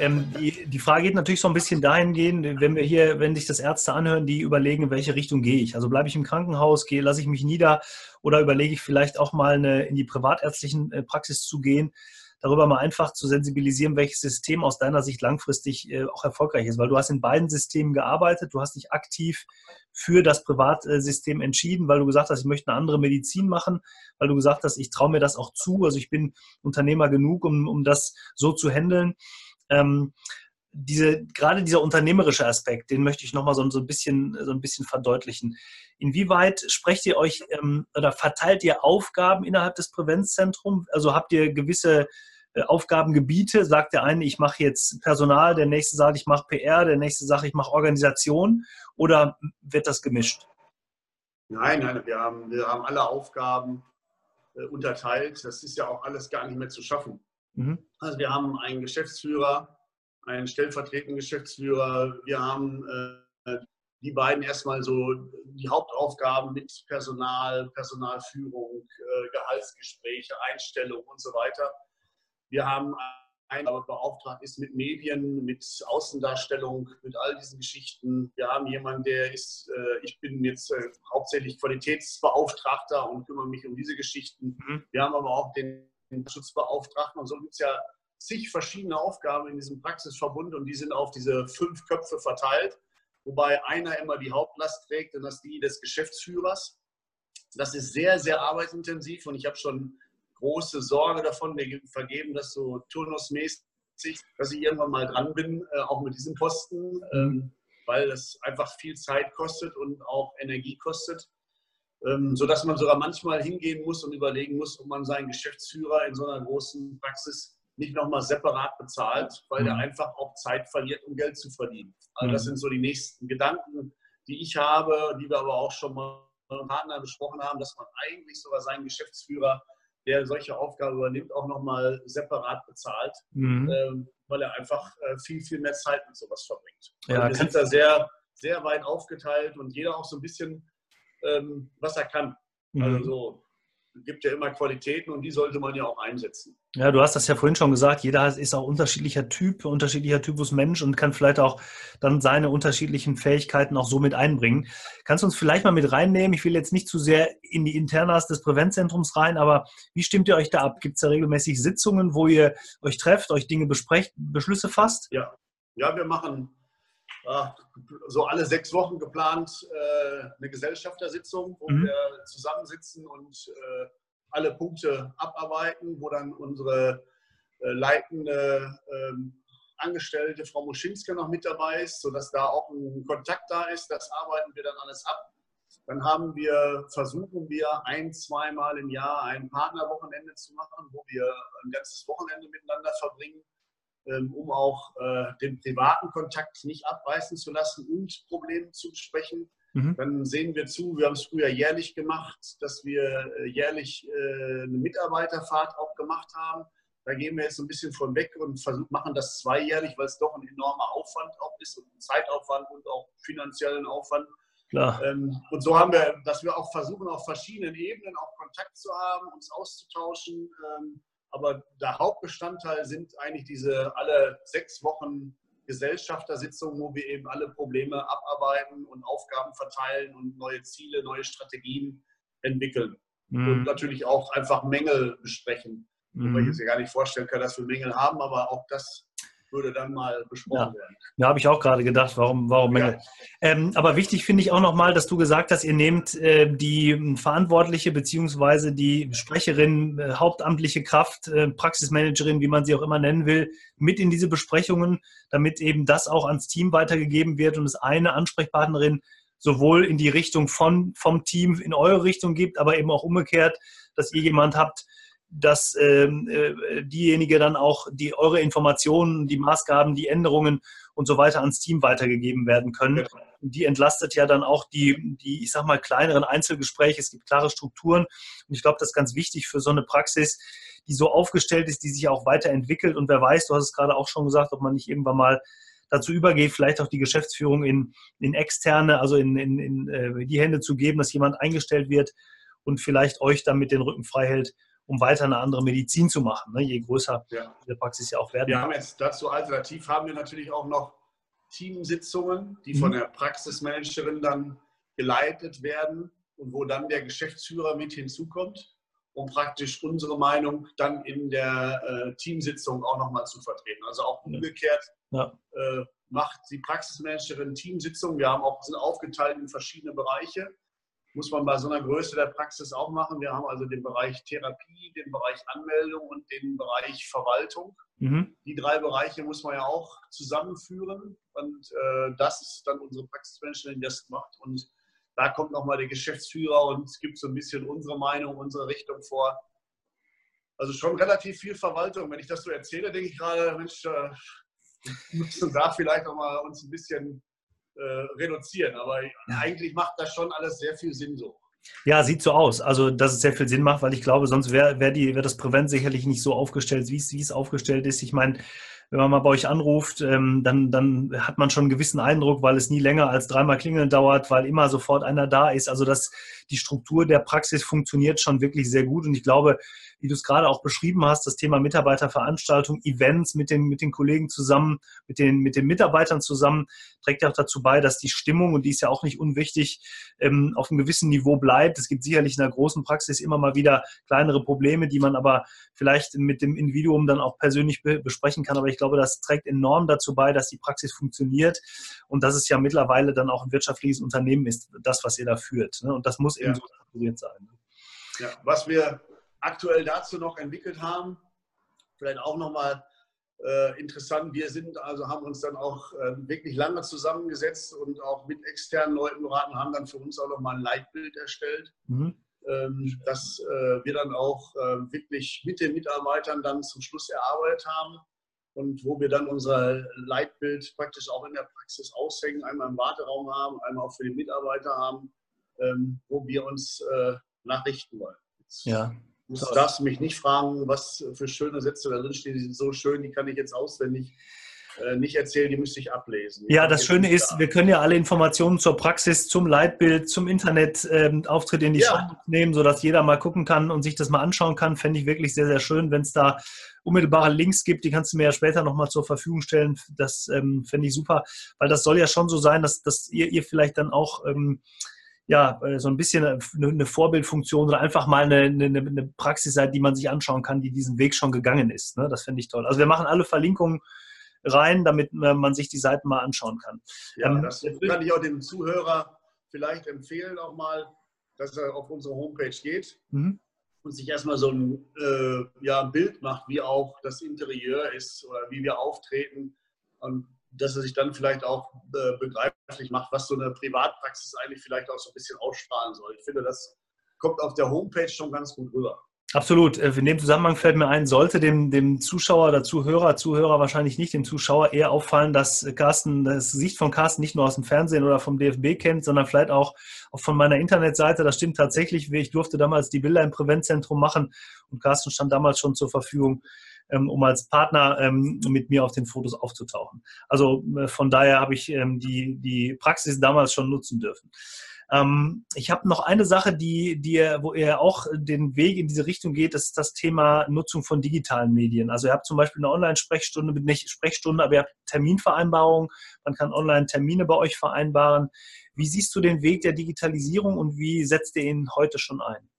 Ähm, die, die, Frage geht natürlich so ein bisschen dahingehend, wenn wir hier, wenn sich das Ärzte anhören, die überlegen, in welche Richtung gehe ich. Also bleibe ich im Krankenhaus, gehe, lasse ich mich nieder oder überlege ich vielleicht auch mal eine, in die privatärztlichen äh, Praxis zu gehen darüber mal einfach zu sensibilisieren, welches System aus deiner Sicht langfristig äh, auch erfolgreich ist. Weil du hast in beiden Systemen gearbeitet, du hast dich aktiv für das Privatsystem entschieden, weil du gesagt hast, ich möchte eine andere Medizin machen, weil du gesagt hast, ich traue mir das auch zu, also ich bin Unternehmer genug, um, um das so zu handeln. Ähm, diese, gerade dieser unternehmerische Aspekt, den möchte ich nochmal so, so, ein bisschen, so ein bisschen verdeutlichen. Inwieweit sprecht ihr euch ähm, oder verteilt ihr Aufgaben innerhalb des Prävenzzentrums? Also habt ihr gewisse äh, Aufgabengebiete? Sagt der eine, ich mache jetzt Personal, der nächste sagt, ich mache PR, der nächste sagt, ich mache Organisation oder wird das gemischt? Nein, nein, wir haben, wir haben alle Aufgaben äh, unterteilt. Das ist ja auch alles gar nicht mehr zu schaffen. Mhm. Also wir haben einen Geschäftsführer, einen stellvertretenden Geschäftsführer. Wir haben äh, die beiden erstmal so die Hauptaufgaben mit Personal, Personalführung, äh, Gehaltsgespräche, Einstellung und so weiter. Wir haben einen, der beauftragt ist mit Medien, mit Außendarstellung, mit all diesen Geschichten. Wir haben jemanden, der ist, äh, ich bin jetzt äh, hauptsächlich Qualitätsbeauftragter und kümmere mich um diese Geschichten. Mhm. Wir haben aber auch den Schutzbeauftragten und so gibt es ja zig verschiedene Aufgaben in diesem Praxisverbund und die sind auf diese fünf Köpfe verteilt, wobei einer immer die Hauptlast trägt und das ist die des Geschäftsführers. Das ist sehr, sehr arbeitsintensiv und ich habe schon große Sorge davon, mir vergeben das so turnusmäßig, dass ich irgendwann mal dran bin, äh, auch mit diesem Posten, ähm, weil das einfach viel Zeit kostet und auch Energie kostet. Ähm, sodass man sogar manchmal hingehen muss und überlegen muss, ob man seinen Geschäftsführer in so einer großen Praxis nicht nochmal separat bezahlt, weil mhm. der einfach auch Zeit verliert, um Geld zu verdienen. Also das mhm. sind so die nächsten Gedanken, die ich habe, die wir aber auch schon mal mit Partner besprochen haben, dass man eigentlich sogar seinen Geschäftsführer, der solche Aufgaben übernimmt, auch nochmal separat bezahlt, mhm. ähm, weil er einfach äh, viel, viel mehr Zeit mit sowas verbringt. Ja, wir sind da sehr, sehr weit aufgeteilt und jeder auch so ein bisschen, ähm, was er kann. Mhm. Also so gibt ja immer Qualitäten und die sollte man ja auch einsetzen. Ja, du hast das ja vorhin schon gesagt, jeder ist auch unterschiedlicher Typ, unterschiedlicher Typus Mensch und kann vielleicht auch dann seine unterschiedlichen Fähigkeiten auch so mit einbringen. Kannst du uns vielleicht mal mit reinnehmen? Ich will jetzt nicht zu sehr in die Internas des Präventzentrums rein, aber wie stimmt ihr euch da ab? Gibt es da regelmäßig Sitzungen, wo ihr euch trefft, euch Dinge besprecht, Beschlüsse fasst? Ja, ja wir machen so alle sechs Wochen geplant äh, eine Gesellschaftersitzung, wo mhm. wir zusammensitzen und äh, alle Punkte abarbeiten, wo dann unsere äh, leitende ähm, Angestellte Frau Muschinske noch mit dabei ist, sodass da auch ein Kontakt da ist. Das arbeiten wir dann alles ab. Dann haben wir, versuchen wir ein, zweimal im Jahr ein Partnerwochenende zu machen, wo wir ein ganzes Wochenende miteinander verbringen um auch äh, den privaten Kontakt nicht abreißen zu lassen und Probleme zu besprechen. Mhm. Dann sehen wir zu, wir haben es früher jährlich gemacht, dass wir äh, jährlich äh, eine Mitarbeiterfahrt auch gemacht haben. Da gehen wir jetzt ein bisschen von weg und machen das zweijährlich, weil es doch ein enormer Aufwand auch ist und ein Zeitaufwand und auch finanziellen Aufwand. Ähm, und so haben wir, dass wir auch versuchen, auf verschiedenen Ebenen auch Kontakt zu haben, uns auszutauschen. Aber der Hauptbestandteil sind eigentlich diese alle sechs Wochen Gesellschaftersitzungen, wo wir eben alle Probleme abarbeiten und Aufgaben verteilen und neue Ziele, neue Strategien entwickeln. Mhm. Und natürlich auch einfach Mängel besprechen. Mhm. Weil ich mir gar nicht vorstellen kann, dass wir Mängel haben, aber auch das würde dann mal besprochen ja. werden. Da habe ich auch gerade gedacht, warum, warum. Ja. Ähm, aber wichtig finde ich auch nochmal, dass du gesagt hast, ihr nehmt äh, die Verantwortliche beziehungsweise die Sprecherin, äh, hauptamtliche Kraft, äh, Praxismanagerin, wie man sie auch immer nennen will, mit in diese Besprechungen, damit eben das auch ans Team weitergegeben wird und es eine Ansprechpartnerin sowohl in die Richtung von, vom Team in eure Richtung gibt, aber eben auch umgekehrt, dass ihr jemand habt, dass ähm, äh, diejenige dann auch die eure Informationen, die Maßgaben, die Änderungen und so weiter ans Team weitergegeben werden können. Ja. Die entlastet ja dann auch die, die, ich sag mal, kleineren Einzelgespräche. Es gibt klare Strukturen. Und ich glaube, das ist ganz wichtig für so eine Praxis, die so aufgestellt ist, die sich auch weiterentwickelt. Und wer weiß, du hast es gerade auch schon gesagt, ob man nicht irgendwann mal dazu übergeht, vielleicht auch die Geschäftsführung in, in externe, also in, in, in äh, die Hände zu geben, dass jemand eingestellt wird und vielleicht euch damit den Rücken frei hält, um weiter eine andere Medizin zu machen, ne? je größer ja. die Praxis ja auch werden. Wir haben jetzt dazu alternativ haben wir natürlich auch noch Teamsitzungen, die von mhm. der Praxismanagerin dann geleitet werden und wo dann der Geschäftsführer mit hinzukommt, um praktisch unsere Meinung dann in der äh, Teamsitzung auch nochmal zu vertreten. Also auch umgekehrt ja. äh, macht die Praxismanagerin Teamsitzungen. Wir haben auch, sind aufgeteilt in verschiedene Bereiche muss man bei so einer Größe der Praxis auch machen. Wir haben also den Bereich Therapie, den Bereich Anmeldung und den Bereich Verwaltung. Mhm. Die drei Bereiche muss man ja auch zusammenführen und äh, das ist dann unsere Praxismanagerin, die das macht. Und da kommt nochmal der Geschäftsführer und es gibt so ein bisschen unsere Meinung, unsere Richtung vor. Also schon relativ viel Verwaltung. Wenn ich das so erzähle, denke ich gerade, Mensch, äh, müssen da vielleicht auch mal uns ein bisschen äh, reduzieren. Aber eigentlich macht das schon alles sehr viel Sinn so. Ja, sieht so aus. Also, dass es sehr viel Sinn macht, weil ich glaube, sonst wäre wär wär das Prävent sicherlich nicht so aufgestellt, wie es aufgestellt ist. Ich meine, wenn man mal bei euch anruft, ähm, dann, dann hat man schon einen gewissen Eindruck, weil es nie länger als dreimal klingeln dauert, weil immer sofort einer da ist. Also dass die Struktur der Praxis funktioniert schon wirklich sehr gut. Und ich glaube, wie du es gerade auch beschrieben hast, das Thema Mitarbeiterveranstaltung, Events mit den, mit den Kollegen zusammen, mit den, mit den Mitarbeitern zusammen, trägt ja auch dazu bei, dass die Stimmung, und die ist ja auch nicht unwichtig, ähm, auf einem gewissen Niveau bleibt. Es gibt sicherlich in der großen Praxis immer mal wieder kleinere Probleme, die man aber vielleicht mit dem Individuum dann auch persönlich be besprechen kann. Aber ich glaube, das trägt enorm dazu bei, dass die Praxis funktioniert und dass es ja mittlerweile dann auch ein wirtschaftliches Unternehmen ist, das, was ihr da führt. Ne? Und das muss ja. eben so strukturiert sein. Ja, was wir aktuell dazu noch entwickelt haben. Vielleicht auch nochmal äh, interessant. Wir sind also haben uns dann auch äh, wirklich lange zusammengesetzt und auch mit externen Leuten beraten, haben dann für uns auch nochmal ein Leitbild erstellt, mhm. ähm, das äh, wir dann auch äh, wirklich mit den Mitarbeitern dann zum Schluss erarbeitet haben und wo wir dann unser Leitbild praktisch auch in der Praxis aushängen, einmal im Warteraum haben, einmal auch für die Mitarbeiter haben, ähm, wo wir uns äh, nachrichten wollen. Ja, Du darfst mich nicht fragen, was für schöne Sätze da drin stehen. Die sind so schön, die kann ich jetzt auswendig nicht erzählen, die müsste ich ablesen. Ja, das Schöne ist, da. wir können ja alle Informationen zur Praxis, zum Leitbild, zum Internetauftritt ähm, in die ja. Show nehmen, sodass jeder mal gucken kann und sich das mal anschauen kann. Fände ich wirklich sehr, sehr schön, wenn es da unmittelbare Links gibt, die kannst du mir ja später nochmal zur Verfügung stellen. Das ähm, fände ich super, weil das soll ja schon so sein, dass, dass ihr, ihr vielleicht dann auch ähm, ja, äh, so ein bisschen eine Vorbildfunktion oder einfach mal eine, eine, eine Praxis seid, die man sich anschauen kann, die diesen Weg schon gegangen ist. Ne? Das finde ich toll. Also wir machen alle Verlinkungen rein, damit äh, man sich die Seiten mal anschauen kann. Ja, ähm, das kann ich auch dem Zuhörer vielleicht empfehlen, auch mal, dass er auf unsere Homepage geht mhm. und sich erstmal so ein äh, ja, Bild macht, wie auch das Interieur ist oder wie wir auftreten. Und dass er sich dann vielleicht auch äh, begreiflich macht, was so eine Privatpraxis eigentlich vielleicht auch so ein bisschen ausstrahlen soll. Ich finde, das kommt auf der Homepage schon ganz gut rüber. Absolut. Äh, in dem Zusammenhang fällt mir ein, sollte dem, dem Zuschauer oder Zuhörer, Zuhörer wahrscheinlich nicht, dem Zuschauer eher auffallen, dass Carsten, das Gesicht von Carsten nicht nur aus dem Fernsehen oder vom DFB kennt, sondern vielleicht auch, von meiner Internetseite. Das stimmt tatsächlich. Ich durfte damals die Bilder im Präventzentrum machen und Carsten stand damals schon zur Verfügung ähm, um als Partner ähm, mit mir auf den Fotos aufzutauchen. Also äh, von daher habe ich ähm, die, die Praxis damals schon nutzen dürfen. Ich habe noch eine Sache, die, die, wo ihr auch den Weg in diese Richtung geht, das ist das Thema Nutzung von digitalen Medien. Also ihr habt zum Beispiel eine Online-Sprechstunde, nicht Sprechstunde, aber ihr habt Terminvereinbarungen. Man kann online Termine bei euch vereinbaren. Wie siehst du den Weg der Digitalisierung und wie setzt ihr ihn heute schon ein?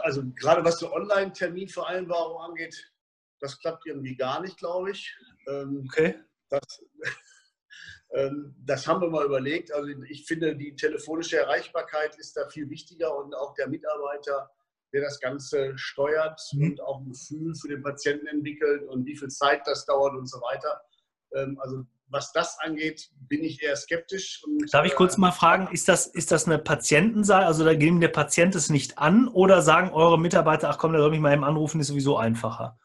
Also gerade was so Online-Terminvereinbarung angeht, das klappt irgendwie gar nicht, glaube ich. Ähm, okay. Das, ähm, das haben wir mal überlegt. Also ich finde, die telefonische Erreichbarkeit ist da viel wichtiger und auch der Mitarbeiter, der das Ganze steuert mhm. und auch ein Gefühl für den Patienten entwickelt und wie viel Zeit das dauert und so weiter. Ähm, also was das angeht, bin ich eher skeptisch. Und, Darf ich kurz äh, mal fragen, ist das, ist das eine Patientenseite, also da geben der Patient es nicht an oder sagen eure Mitarbeiter, ach komm, der soll mich mal eben anrufen, ist sowieso einfacher?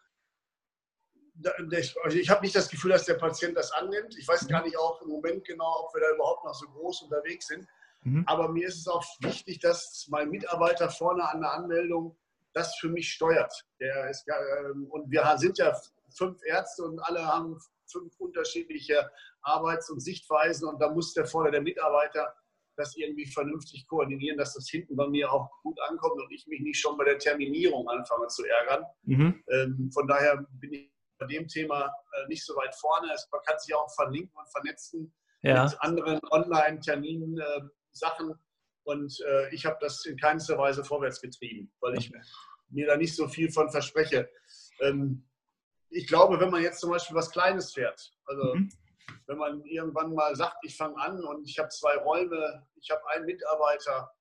Also ich habe nicht das Gefühl, dass der Patient das annimmt. Ich weiß mhm. gar nicht auch im Moment genau, ob wir da überhaupt noch so groß unterwegs sind. Mhm. Aber mir ist es auch wichtig, dass mein Mitarbeiter vorne an der Anmeldung das für mich steuert. Der ist, ähm, und wir sind ja fünf Ärzte und alle haben fünf unterschiedliche Arbeits- und Sichtweisen und da muss der vorne der Mitarbeiter das irgendwie vernünftig koordinieren, dass das hinten bei mir auch gut ankommt und ich mich nicht schon bei der Terminierung anfange zu ärgern. Mhm. Ähm, von daher bin ich bei dem Thema äh, nicht so weit vorne. man kann sich auch verlinken und vernetzen ja. mit anderen Online-Terminen, äh, Sachen. Und äh, ich habe das in keinster Weise vorwärts getrieben, weil ich mir da nicht so viel von verspreche. Ähm, ich glaube, wenn man jetzt zum Beispiel was Kleines fährt, also mhm. wenn man irgendwann mal sagt, ich fange an und ich habe zwei Räume, ich habe einen Mitarbeiter,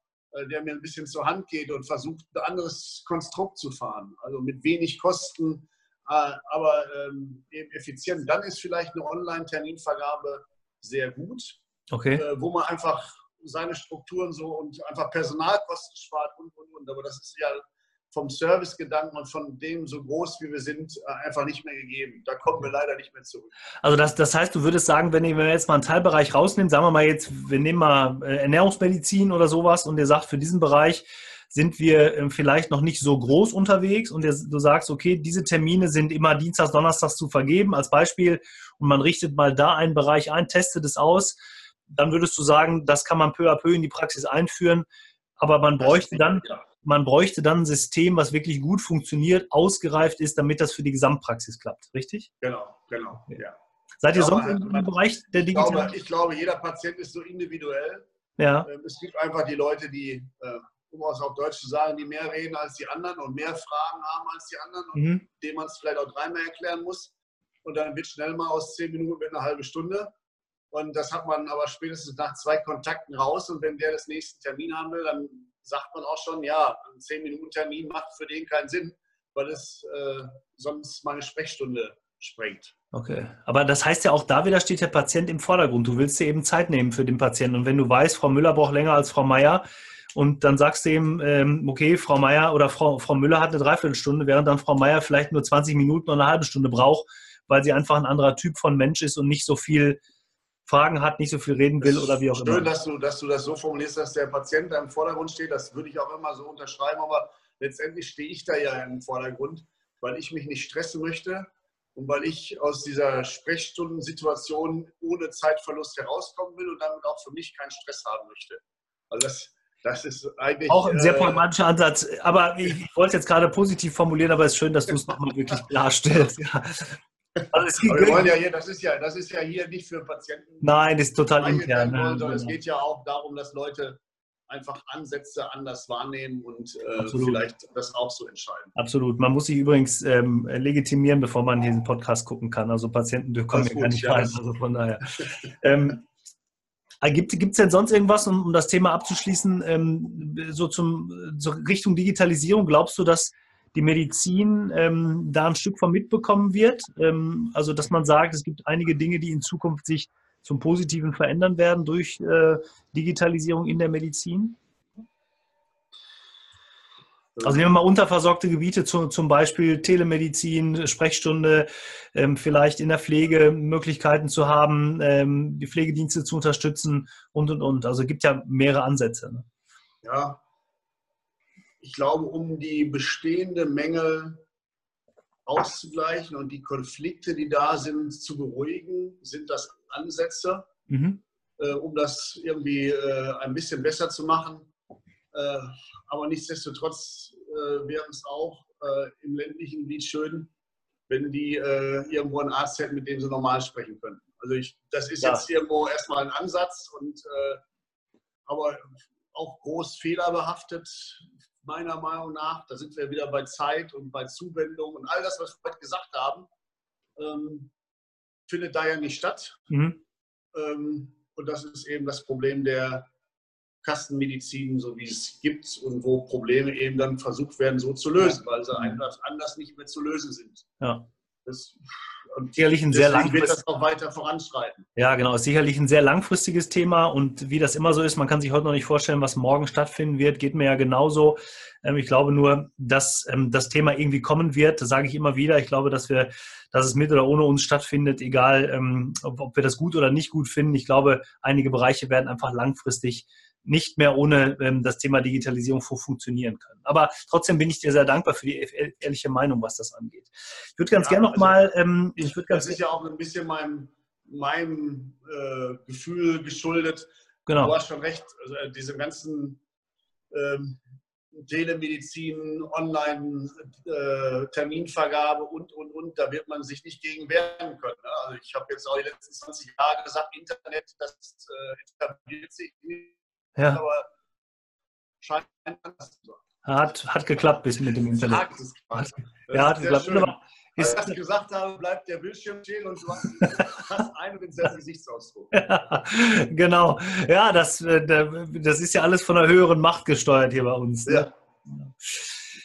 der mir ein bisschen zur Hand geht und versucht, ein anderes Konstrukt zu fahren, also mit wenig Kosten, aber ähm, eben effizient, dann ist vielleicht eine Online-Terminvergabe sehr gut, okay. Äh, wo man einfach seine Strukturen so und einfach Personalkosten spart und, und, und. Aber das ist ja vom Servicegedanken und von dem so groß, wie wir sind, äh, einfach nicht mehr gegeben. Da kommen wir leider nicht mehr zurück. Also das, das heißt, du würdest sagen, wenn wir jetzt mal einen Teilbereich rausnehmen, sagen wir mal jetzt, wir nehmen mal äh, Ernährungsmedizin oder sowas und ihr sagt, für diesen Bereich sind wir ähm, vielleicht noch nicht so groß unterwegs und du sagst, okay, diese Termine sind immer Dienstags, Donnerstags zu vergeben als Beispiel und man richtet mal da einen Bereich ein, testet es aus, dann würdest du sagen, das kann man peu à peu in die Praxis einführen, aber man bräuchte dann, man bräuchte dann ein System, was wirklich gut funktioniert, ausgereift ist, damit das für die Gesamtpraxis klappt, richtig? Genau, genau, ja. Seid ihr sonst im Bereich der Digitalisierung? Ich, ich glaube, jeder Patient ist so individuell. Ja. Ähm, es gibt einfach die Leute, die, äh, um es auf Deutsch zu sagen, die mehr reden als die anderen und mehr Fragen haben als die anderen und mhm. dem man es vielleicht auch dreimal erklären muss. Und dann wird schnell mal aus zehn Minuten mit einer halben Stunde. Und das hat man aber spätestens nach zwei Kontakten raus. Und wenn der das nächste Termin haben will, dann sagt man auch schon, ja, ein 10-Minuten-Termin macht für den keinen Sinn, weil es äh, sonst meine Sprechstunde sprengt. Okay, aber das heißt ja auch da wieder steht der Patient im Vordergrund. Du willst dir eben Zeit nehmen für den Patienten. Und wenn du weißt, Frau Müller braucht länger als Frau Meier, und dann sagst du ihm, ähm, okay, Frau Meier oder Frau, Frau Müller hat eine Dreiviertelstunde, während dann Frau Meier vielleicht nur 20 Minuten oder eine halbe Stunde braucht, weil sie einfach ein anderer Typ von Mensch ist und nicht so viel Fragen hat, nicht so viel reden will oder wie auch schön, immer. Schön, dass du, dass du das so formulierst, dass der Patient da im Vordergrund steht. Das würde ich auch immer so unterschreiben, aber letztendlich stehe ich da ja im Vordergrund, weil ich mich nicht stressen möchte und weil ich aus dieser Sprechstundensituation ohne Zeitverlust herauskommen will und damit auch für mich keinen Stress haben möchte. Also das, das ist eigentlich. Auch ein sehr pragmatischer Ansatz. Aber ich, ich wollte es jetzt gerade positiv formulieren, aber es ist schön, dass du es nochmal wirklich klarstellst. Ja. Also wir wollen ja hier, das ist ja, das ist ja hier nicht für Patienten. Nein, das ist total intern. Wollen, sondern es geht ja auch darum, dass Leute einfach Ansätze anders wahrnehmen und äh, vielleicht das auch so entscheiden. Absolut. Man muss sich übrigens ähm, legitimieren, bevor man diesen Podcast gucken kann. Also Patienten kommen ja gar nicht rein. Also von daher. ähm, äh, Gibt es denn sonst irgendwas, um, um, das Thema abzuschließen, ähm, so zum so Richtung Digitalisierung? Glaubst du, dass die Medizin ähm, da ein Stück von mitbekommen wird. Ähm, also dass man sagt, es gibt einige Dinge, die in Zukunft sich zum Positiven verändern werden durch äh, Digitalisierung in der Medizin? Also nehmen wir mal unterversorgte Gebiete, zu, zum Beispiel Telemedizin, Sprechstunde, ähm, vielleicht in der Pflege Möglichkeiten zu haben, ähm, die Pflegedienste zu unterstützen und, und, und. Also es gibt ja mehrere Ansätze. Ne? Ja, ich glaube, um die bestehende Mängel auszugleichen und die Konflikte, die da sind, zu beruhigen, sind das Ansätze, mhm. äh, um das irgendwie äh, ein bisschen besser zu machen. Äh, aber nichtsdestotrotz äh, wäre es auch äh, im ländlichen Gebiet schön, wenn die äh, irgendwo einen Arzt hätten, mit dem sie normal sprechen könnten. Also ich, das ist ja. jetzt irgendwo erstmal ein Ansatz und aber auch groß fehlerbehaftet meiner Meinung nach. Da sind wir wieder bei Zeit und bei Zuwendung und all das, was wir heute gesagt haben, ähm, findet da ja nicht statt. Mhm. Ähm, und das ist eben das Problem der Kastenmedizin, so wie es gibt und wo Probleme eben dann versucht werden, so zu lösen, weil sie einfach anders nicht mehr zu lösen sind. Ja. Das, und sicherlich ein sehr langfristiges wird das auch weiter voranschreiten. Ja, genau. Ist sicherlich ein sehr langfristiges Thema und wie das immer so ist, man kann sich heute noch nicht vorstellen, was morgen stattfinden wird. Geht mir ja genauso. Ähm, ich glaube nur, dass ähm, das Thema irgendwie kommen wird. Das sage ich immer wieder. Ich glaube, dass wir, dass es mit oder ohne uns stattfindet, egal, ähm, ob wir das gut oder nicht gut finden. Ich glaube, einige Bereiche werden einfach langfristig nicht mehr ohne ähm, das Thema Digitalisierung funktionieren können. Aber trotzdem bin ich dir sehr dankbar für die ehrliche Meinung, was das angeht. Ich würde ganz ja, gerne nochmal. Also, ähm, ich würde ganz das ist ja auch ein bisschen meinem, meinem äh, Gefühl geschuldet, Genau. Du hast schon recht, also äh, diese ganzen ähm, Telemedizin, Online-Terminvergabe äh, und, und, und, da wird man sich nicht gegen wehren können. Ne? Also ich habe jetzt auch die letzten 20 Jahre gesagt, Internet, das äh, etabliert sich nicht, ja. aber scheint anders zu sein. Hat, hat geklappt bis mit dem Internet. Hat, hat, ja, hat geklappt. Schön. Als ich gesagt habe, bleibt der Bildschirm stehen und du hast einen denselben Gesichtsausdruck. Ja, genau. Ja, das, äh, das ist ja alles von einer höheren Macht gesteuert hier bei uns. Ne? Ja.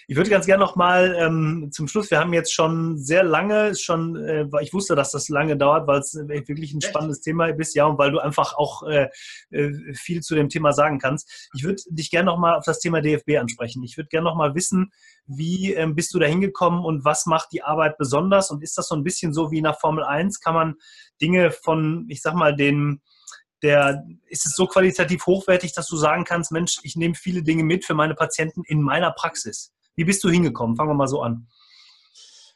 Ich würde ganz gerne noch mal ähm, zum Schluss, wir haben jetzt schon sehr lange, schon, äh, ich wusste, dass das lange dauert, weil es wirklich ein spannendes? Thema ist, ja, und weil du einfach auch äh, äh, viel zu dem Thema sagen kannst. Ich würde dich gerne noch mal auf das Thema DFB ansprechen. Ich würde gerne noch mal wissen, wie ähm, bist du da hingekommen und was macht die Arbeit besonders? Und ist das so ein bisschen so wie nach Formel 1? Kann man Dinge von, ich sag mal, den der, ist es so qualitativ hochwertig, dass du sagen kannst, Mensch, ich nehme viele Dinge mit für meine Patienten in meiner Praxis. Wie bist du hingekommen? Fangen wir mal so an.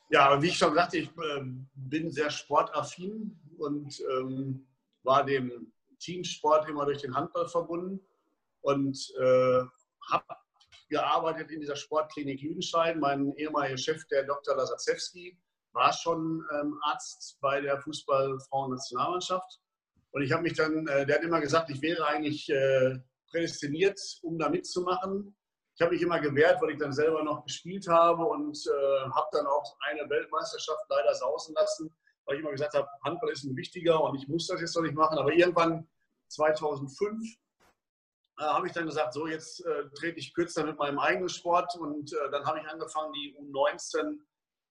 Ja, wie ich schon sagte, ich äh, bin sehr sportaffin und ähm, war dem Teamsport immer durch den Handball verbunden und äh, habe gearbeitet in dieser Sportklinik Lüdenscheid. Mein ehemaliger Chef, der Dr. Lasacewski, war schon ähm, Arzt bei der Fußballfrauennationalmannschaft. Und ich habe mich dann, äh, der hat immer gesagt, ich wäre eigentlich äh, prädestiniert, um da mitzumachen ich habe mich immer gewehrt, weil ich dann selber noch gespielt habe und äh, habe dann auch eine Weltmeisterschaft leider sausen lassen, weil ich immer gesagt habe, Handball ist ein wichtiger und ich muss das jetzt noch nicht machen. Aber irgendwann 2005 äh, habe ich dann gesagt, so jetzt äh, trete ich kürzer mit meinem eigenen Sport und äh, dann habe ich angefangen, die U19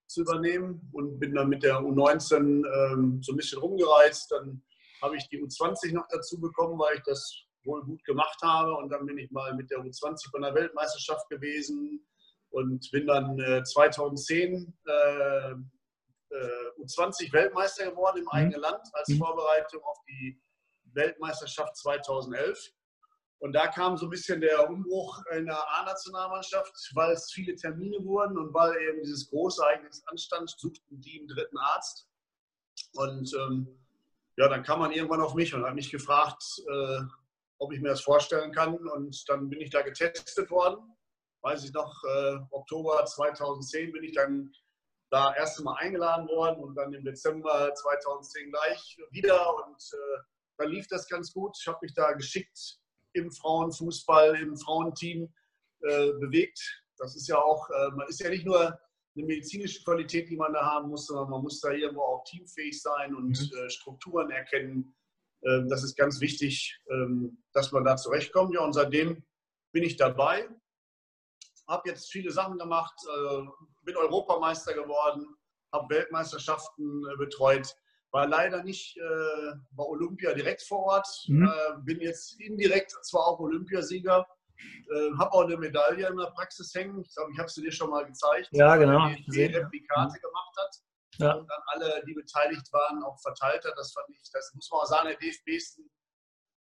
zu übernehmen und bin dann mit der U19 ähm, so ein bisschen rumgereist. Dann habe ich die U20 noch dazu bekommen, weil ich das wohl gut gemacht habe. Und dann bin ich mal mit der U20 bei der Weltmeisterschaft gewesen und bin dann äh, 2010 äh, U20 Weltmeister geworden im mhm. eigenen Land als mhm. Vorbereitung auf die Weltmeisterschaft 2011. Und da kam so ein bisschen der Umbruch in der A-Nationalmannschaft, weil es viele Termine wurden und weil eben dieses große Ereignis anstand, suchten die einen dritten Arzt. Und ähm, ja, dann kam man irgendwann auf mich und hat mich gefragt, äh, ob ich mir das vorstellen kann. Und dann bin ich da getestet worden. Weiß ich noch, äh, Oktober 2010 bin ich dann da erst einmal eingeladen worden und dann im Dezember 2010 gleich wieder. Und äh, dann lief das ganz gut. Ich habe mich da geschickt im Frauenfußball, im Frauenteam äh, bewegt. Das ist ja auch, äh, man ist ja nicht nur eine medizinische Qualität, die man da haben muss, sondern man muss da irgendwo auch teamfähig sein und mhm. Äh, Strukturen erkennen das ist ganz wichtig, ähm, dass man da zurechtkommt. Ja, und seitdem bin ich dabei, habe jetzt viele Sachen gemacht, äh, bin Europameister geworden, habe Weltmeisterschaften äh, betreut, war leider nicht äh, bei Olympia direkt vor Ort, mhm. bin jetzt indirekt zwar auch Olympiasieger, habe auch eine Medaille in der Praxis hängen. Ich glaube, ich habe sie dir schon mal gezeigt, ja, genau. die, die Replikate mhm. gemacht hat ja. und dann alle, die beteiligt waren, auch verteilt hat. Das fand ich, das muss man auch sagen, der DFB ist ein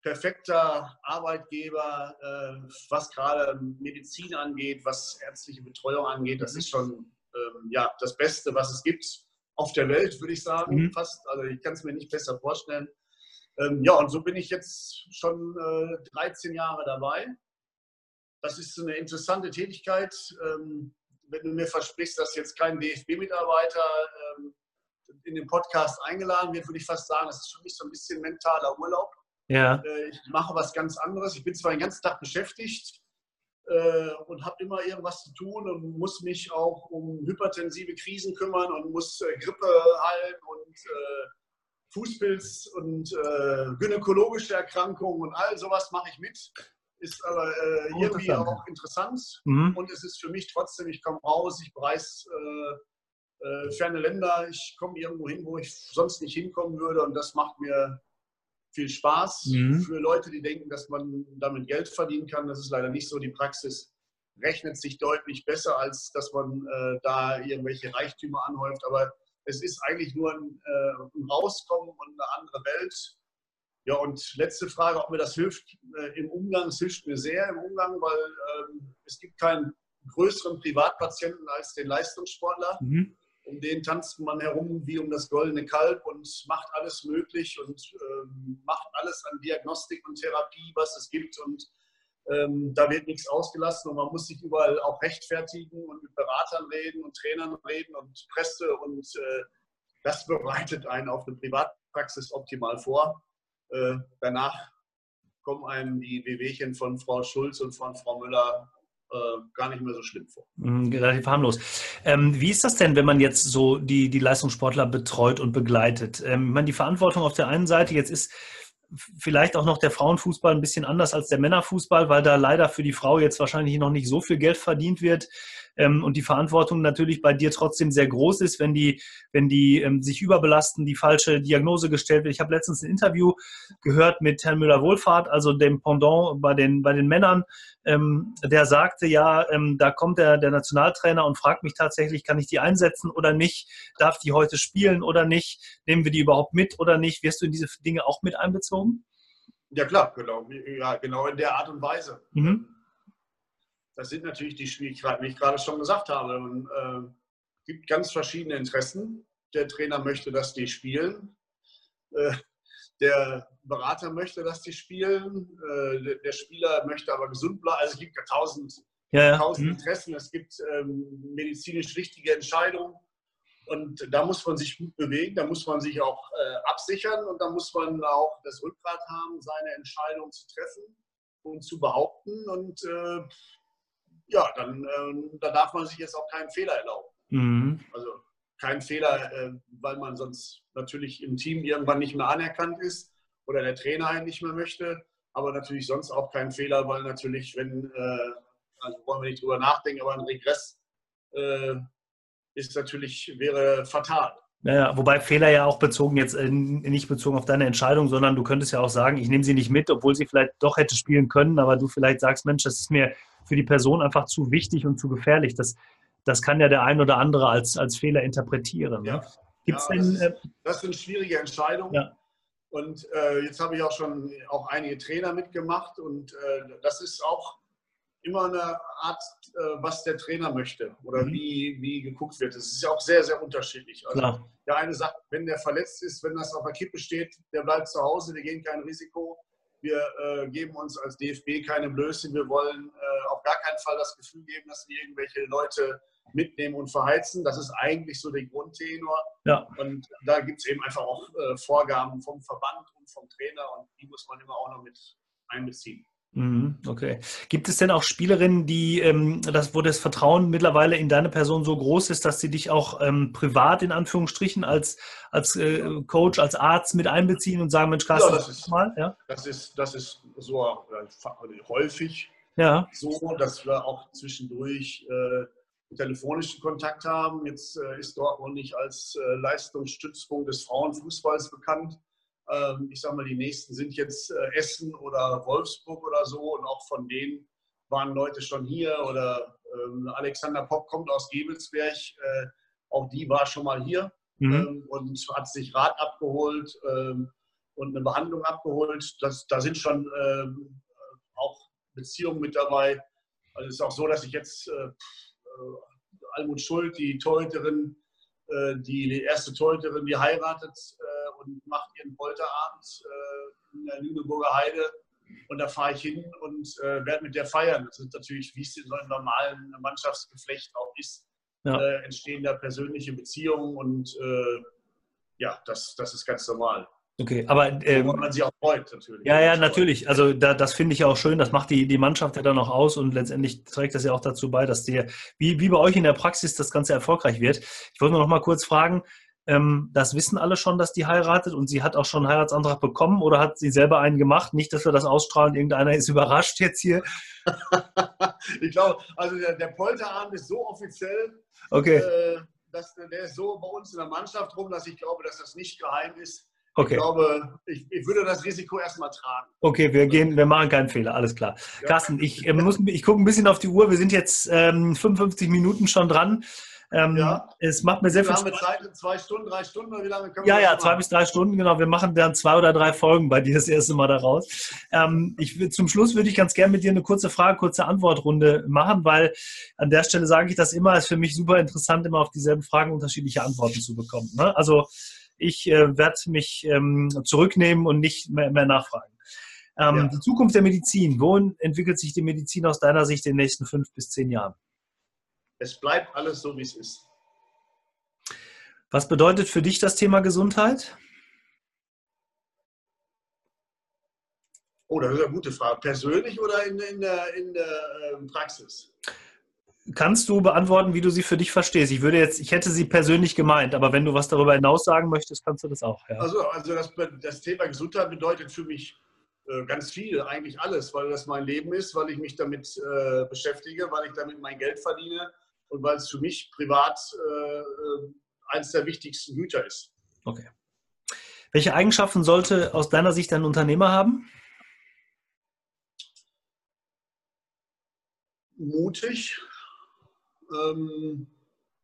perfekter Arbeitgeber, äh, was gerade Medizin angeht, was ärztliche Betreuung angeht. Das mhm. ist schon ähm, ja, das Beste, was es gibt auf der Welt, würde ich sagen, mhm. fast. Also ich kann es mir nicht besser vorstellen. Ähm, ja, und so bin ich jetzt schon äh, 13 Jahre dabei. Das ist eine interessante Tätigkeit. Ähm, wenn du mir versprichst, dass jetzt kein DFB-Mitarbeiter ähm, in den Podcast eingeladen wird, würde ich fast sagen, das ist für mich so ein bisschen mentaler Urlaub. Ja. Äh, ich mache was ganz anderes. Ich bin zwar den ganzen Tag beschäftigt äh, und habe immer irgendwas zu tun und muss mich auch um hypertensive Krisen kümmern und muss äh, Grippe heilen und äh, Fußpilz und äh, gynäkologische Erkrankungen und all sowas mache ich mit ist aber äh, oh, irgendwie auch interessant mhm. und es ist für mich trotzdem, ich komme raus, ich bereise äh, äh, ferne Länder, ich komme irgendwo hin, wo ich sonst nicht hinkommen würde und das macht mir viel Spaß. Mhm. Für Leute, die denken, dass man damit Geld verdienen kann, das ist leider nicht so. Die Praxis rechnet sich deutlich besser, als dass man äh, da irgendwelche Reichtümer anhäuft, aber es ist eigentlich nur ein, äh, ein Rauskommen und eine andere Welt ja, und letzte Frage, ob mir das hilft äh, im Umgang. Es hilft mir sehr im Umgang, weil ähm, es gibt keinen größeren Privatpatienten als den Leistungssportler. Mhm. um den tanzt man herum wie um das goldene Kalb und macht alles möglich und ähm, macht alles an Diagnostik und Therapie, was es gibt. Und ähm, da wird nichts ausgelassen und man muss sich überall auch rechtfertigen und mit Beratern reden und Trainern reden und Presse und äh, das bereitet einen auf eine Privatpraxis optimal vor. Äh, danach kommen einem die Wehwehchen von Frau Schulz und von Frau Müller äh, gar nicht mehr so schlimm vor. Mhm, relativ harmlos. Ähm, wie ist das denn, wenn man jetzt so die, die Leistungssportler betreut und begleitet? Ähm, meine, die Verantwortung auf der einen Seite, jetzt ist vielleicht auch noch der Frauenfußball ein bisschen anders als der Männerfußball, weil da leider für die Frau jetzt wahrscheinlich noch nicht so viel Geld verdient wird ähm, und die Verantwortung natürlich bei dir trotzdem sehr groß ist, wenn die, wenn die ähm, sich überbelasten, die falsche Diagnose gestellt wird. Ich habe letztens ein Interview gehört mit Herrn Müller-Wohlfahrt, also dem Pendant bei den, bei den Männern, ähm, der sagte, ja, ähm, da kommt der, der Nationaltrainer und fragt mich tatsächlich, kann ich die einsetzen oder nicht? Darf die heute spielen oder nicht? Nehmen wir die überhaupt mit oder nicht? Wirst du in diese Dinge auch mit einbezogen? Ja klar, genau, ja, genau in der Art und Weise. Mhm das sind natürlich die Schwierigkeiten, wie ich gerade schon gesagt habe. Es äh, gibt ganz verschiedene Interessen. Der Trainer möchte, dass die spielen. Äh, der Berater möchte, dass die spielen. Äh, der, der, Spieler möchte aber gesund bleiben. Also es gibt ja tausend, ja, tausend mhm. Interessen. Es gibt ähm, medizinisch richtige Entscheidungen. Und da muss man sich gut bewegen, da muss man sich auch äh, absichern und da muss man auch das Rückgrat haben, seine Entscheidung zu treffen und zu behaupten. Und äh, ja, dann äh, da darf man sich jetzt auch keinen Fehler erlauben. Mhm. Also keinen Fehler, äh, weil man sonst natürlich im Team irgendwann nicht mehr anerkannt ist oder der Trainer einen nicht mehr möchte. Aber natürlich sonst auch keinen Fehler, weil natürlich, wenn, äh, also wollen wir nicht drüber nachdenken, aber ein Regress äh, ist natürlich, wäre fatal. Naja, wobei Fehler ja auch bezogen jetzt äh, nicht bezogen auf deine Entscheidung, sondern du könntest ja auch sagen, ich nehme sie nicht mit, obwohl sie vielleicht doch hätte spielen können, aber du vielleicht sagst, Mensch, das ist mir für die Person einfach zu wichtig und zu gefährlich. Das, das kann ja der ein oder andere als, als Fehler interpretieren. Ne? Ja. Gibt's ja, denn, das, äh, das sind schwierige Entscheidungen. Ja. Und äh, jetzt habe ich auch schon auch einige Trainer mitgemacht und äh, das ist auch immer eine Art, äh, was der Trainer möchte oder mhm. wie, wie geguckt wird. Das ist ja auch sehr, sehr unterschiedlich. Also Klar. der eine sagt, wenn der verletzt ist, wenn das auf der Kippe steht, der bleibt zu Hause, wir gehen kein Risiko wir äh, geben uns als DFB keine Blöße. Wir wollen äh, auf gar keinen Fall das Gefühl geben, dass wir irgendwelche Leute mitnehmen und verheizen. Das ist eigentlich so der Grundtenor. Ja. Und da gibt es eben einfach auch äh, Vorgaben vom Verband und vom Trainer und die muss man immer auch noch mit einbeziehen. Mhm, okay. Gibt es denn auch Spielerinnen, die, ähm, das, wo das Vertrauen mittlerweile in deine Person so groß ist, dass sie dich auch ähm, privat in Anführungsstrichen als, als äh, Coach, als Arzt mit einbeziehen und sagen, Mensch, Carsten, ja, das ist, mal? Ja? Das, ist, das ist so äh, häufig ja. so, dass wir auch zwischendurch äh, telefonischen Kontakt haben. Jetzt äh, ist Dortmund nicht als äh, Leistungsstützpunkt des Frauenfußballs bekannt. Ähm, ich sage mal, die nächsten sind jetzt äh, Essen oder Wolfsburg oder so und auch von denen waren Leute schon hier oder ähm, Alexander Popp kommt aus Gebelsberg, äh, auch die war schon mal hier mhm. Ähm, und hat sich Rat abgeholt und eine Behandlung abgeholt. Das, da sind schon auch Beziehungen mit dabei. Also es ist auch so, dass ich jetzt äh, Almut Schuld, die Torhüterin, die erste Torhüterin, die heiratet, und macht ihren Polterabend äh, in der Lüneburger Heide. Und da fahre ich hin und äh, werde mit der feiern. Das ist natürlich, wie es in so einem normalen Mannschaftsgeflecht auch ist, ja. äh, entstehen da persönliche Beziehungen und äh, ja, das, das ist ganz normal. Okay, aber ähm, man sich auch freut natürlich. Ja, ja, natürlich. Also da, das finde ich auch schön. Das macht die, die Mannschaft ja dann auch aus und letztendlich trägt das ja auch dazu bei, dass dir, wie, wie bei euch in der Praxis, das Ganze erfolgreich wird. Ich wollte nur noch mal kurz fragen, ähm, das wissen alle schon, dass die heiratet und sie hat auch schon einen Heiratsantrag bekommen oder hat sie selber einen gemacht? Nicht, dass wir das ausstrahlen, irgendeiner ist überrascht jetzt hier. ich glaube, also der, der Polterabend ist so offiziell, okay. äh, dass, der ist so bei uns in der Mannschaft rum, dass ich glaube, dass das nicht geheim ist. Okay. Ich glaube, ich, ich, würde das Risiko erstmal tragen. Okay, wir gehen, wir machen keinen Fehler, alles klar. Ja. Carsten, ich, äh, ich gucke ein bisschen auf die Uhr. Wir sind jetzt ähm, 55 Minuten schon dran. Ähm, ja. Es macht mir sehr viel Spaß. Haben wir Zeit, zwei Stunden, drei Stunden oder wie lange können wir Ja, ja, zwei bis drei Stunden, genau. Wir machen dann zwei oder drei Folgen bei dir das erste Mal daraus. Ähm, ich, zum Schluss würde ich ganz gerne mit dir eine kurze Frage, kurze Antwortrunde machen, weil an der Stelle sage ich das immer, ist für mich super interessant, immer auf dieselben Fragen unterschiedliche Antworten zu bekommen. Ne? Also ich äh, werde mich ähm, zurücknehmen und nicht mehr, mehr nachfragen. Ähm, ja. Die Zukunft der Medizin. Wohin entwickelt sich die Medizin aus deiner Sicht in den nächsten fünf bis zehn Jahren? Es bleibt alles so, wie es ist. Was bedeutet für dich das Thema Gesundheit? Oh, das ist eine gute Frage. Persönlich oder in, in der, in der ähm, Praxis? Kannst du beantworten, wie du sie für dich verstehst? Ich würde jetzt, ich hätte sie persönlich gemeint, aber wenn du was darüber hinaus sagen möchtest, kannst du das auch. Ja. Also, also das, das Thema Gesundheit bedeutet für mich äh, ganz viel, eigentlich alles, weil das mein Leben ist, weil ich mich damit äh, beschäftige, weil ich damit mein Geld verdiene und weil es für mich privat äh, eines der wichtigsten Güter ist. Okay. Welche Eigenschaften sollte aus deiner Sicht ein Unternehmer haben? Mutig, ähm,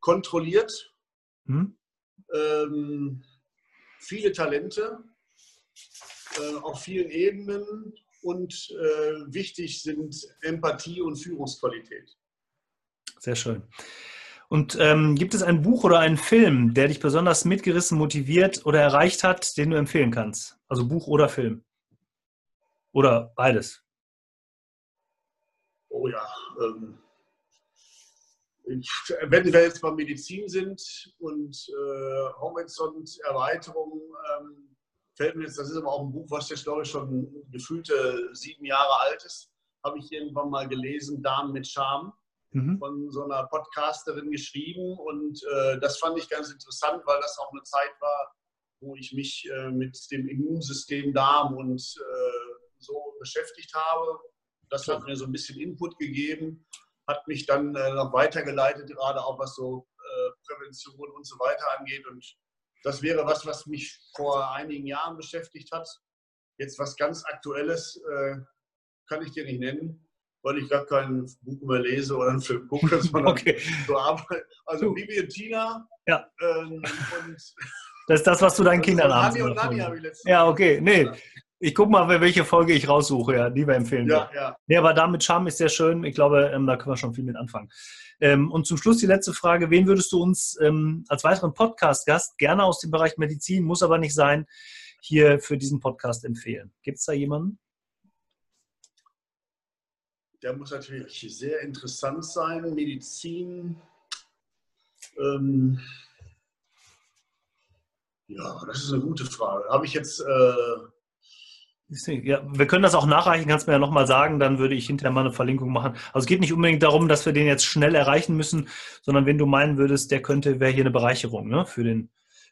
kontrolliert, hm? ähm, viele Talente, äh, auf vielen Ebenen und äh, wichtig sind Empathie und Führungsqualität. Sehr schön. Und ähm, gibt es ein Buch oder einen Film, der dich besonders mitgerissen, motiviert oder erreicht hat, den du empfehlen kannst? Also Buch oder Film? Oder beides? Oh ja. Ähm, wenn wir jetzt bei Medizin sind und äh, Horizont-Erweiterung, ähm, fällt mir jetzt, das ist aber auch ein Buch, was jetzt, glaube ich, schon gefühlte sieben Jahre alt ist, habe ich irgendwann mal gelesen, Damen mit Charme, mhm. von so einer Podcasterin geschrieben. Und äh, das fand ich ganz interessant, weil das auch eine Zeit war, wo ich mich äh, mit dem Immunsystem Darm und äh, so beschäftigt habe. Das hat mir so ein bisschen Input gegeben, hat mich dann äh, noch weitergeleitet, gerade auch was so äh, Prävention und so weiter angeht. Und das wäre was, was mich vor einigen Jahren beschäftigt hat. Jetzt was ganz Aktuelles äh, kann ich dir nicht nennen, weil ich gar kein Buch mehr lese oder einen Film gucke, sondern okay. so arbeite. Also Bibi und Tina. Ja. Ähm, und das ist das, was du deinen Kindern abends und Nani habe ich letztens Ja, okay. Nee, ich gucke mal, welche Folge ich raussuche, ja, die wir empfehlen. Ja, ja. Nee, aber da mit Charme ist sehr schön. Ich glaube, ähm, da können wir schon viel mit anfangen. Ähm, und zum Schluss die letzte Frage. Wen würdest du uns ähm, als weiteren Podcast-Gast gerne aus dem Bereich Medizin, muss aber nicht sein, hier für diesen Podcast empfehlen? Gibt es da jemanden? Der muss natürlich sehr interessant sein. Medizin. Ähm, ja, das ist eine gute Frage. Habe ich jetzt äh, ja, wir können das auch nachreichen, kannst du mir ja nochmal sagen, dann würde ich hinterher mal eine Verlinkung machen. Also es geht nicht unbedingt darum, dass wir den jetzt schnell erreichen müssen, sondern wenn du meinen würdest, der könnte, wäre hier eine Bereicherung ne, für, den,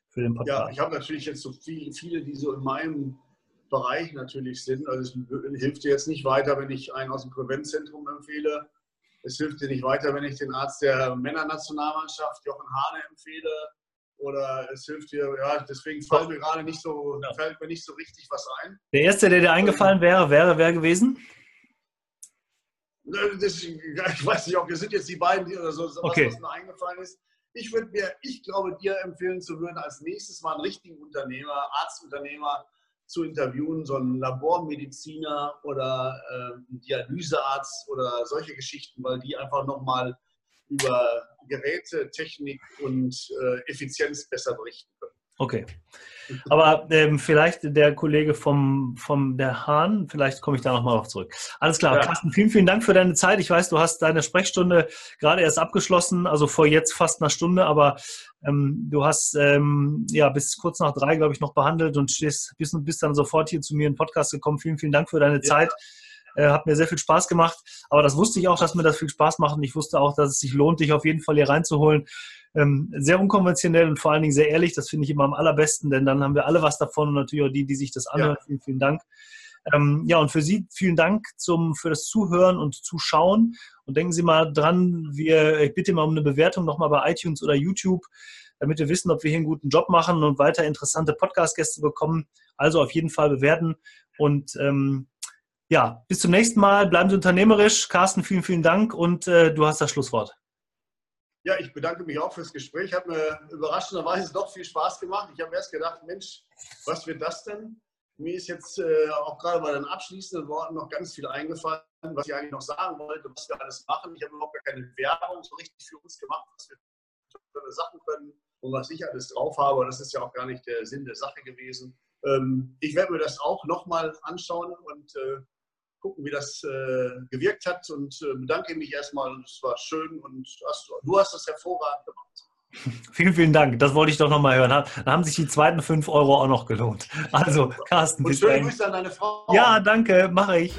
für den Podcast. Ja, ich habe natürlich jetzt so viele, viele, die so in meinem Bereich natürlich sind. Also es hilft dir jetzt nicht weiter, wenn ich einen aus dem Prävenzzentrum empfehle. Es hilft dir nicht weiter, wenn ich den Arzt der Männernationalmannschaft, Jochen Hahne, empfehle oder es hilft dir, ja, deswegen fällt mir gerade nicht so, fällt mir nicht so richtig was ein. Der erste, der dir eingefallen wäre, wäre wer gewesen? Das, ich weiß nicht, ob wir sind jetzt die beiden, die oder so, was, okay. was mir eingefallen ist. Ich würde mir, ich glaube, dir empfehlen zu würden, als nächstes mal einen richtigen Unternehmer, Arztunternehmer zu interviewen, so einen Labormediziner oder äh, einen Dialysearzt oder solche Geschichten, weil die einfach nochmal über Geräte, Technik und äh, Effizienz besser berichten können. Okay. Aber ähm, vielleicht der Kollege vom, vom der Hahn, vielleicht komme ich da nochmal drauf zurück. Alles klar, ja. Carsten, vielen, vielen Dank für deine Zeit. Ich weiß, du hast deine Sprechstunde gerade erst abgeschlossen, also vor jetzt fast einer Stunde, aber ähm, du hast ähm, ja bis kurz nach drei, glaube ich, noch behandelt und stehst, bist, bist dann sofort hier zu mir in den Podcast gekommen. Vielen, vielen Dank für deine ja. Zeit. Äh, hat mir sehr viel Spaß gemacht. Aber das wusste ich auch, dass mir das viel Spaß macht. Und ich wusste auch, dass es sich lohnt, dich auf jeden Fall hier reinzuholen. Ähm, sehr unkonventionell und vor allen Dingen sehr ehrlich. Das finde ich immer am allerbesten, denn dann haben wir alle was davon und natürlich auch die, die sich das anhören. Ja. Vielen, vielen Dank. Ähm, ja, und für Sie vielen Dank zum, für das Zuhören und Zuschauen. Und denken Sie mal dran, wir, ich bitte mal um eine Bewertung nochmal bei iTunes oder YouTube, damit wir wissen, ob wir hier einen guten Job machen und weiter interessante Podcast-Gäste bekommen. Also auf jeden Fall bewerten. Und ähm, ja, bis zum nächsten Mal. Bleiben Sie unternehmerisch. Carsten, vielen, vielen Dank und äh, du hast das Schlusswort. Ja, ich bedanke mich auch fürs Gespräch. Hat mir überraschenderweise doch viel Spaß gemacht. Ich habe erst gedacht, Mensch, was wird das denn? Mir ist jetzt äh, auch gerade bei den abschließenden Worten noch ganz viel eingefallen, was ich eigentlich noch sagen wollte, was wir alles machen. Ich habe überhaupt gar keine Werbung so richtig für uns gemacht, was wir tolle Sachen können und was ich alles drauf habe. Das ist ja auch gar nicht der Sinn der Sache gewesen. Ähm, ich werde mir das auch nochmal anschauen und äh, gucken, wie das äh, gewirkt hat und äh, bedanke mich erstmal. Es war schön und hast, du hast es hervorragend gemacht. Vielen, vielen Dank. Das wollte ich doch nochmal hören. Dann haben sich die zweiten fünf Euro auch noch gelohnt. Also, Carsten, und schöne Grüße an deine Frau. Ja, danke, mache ich.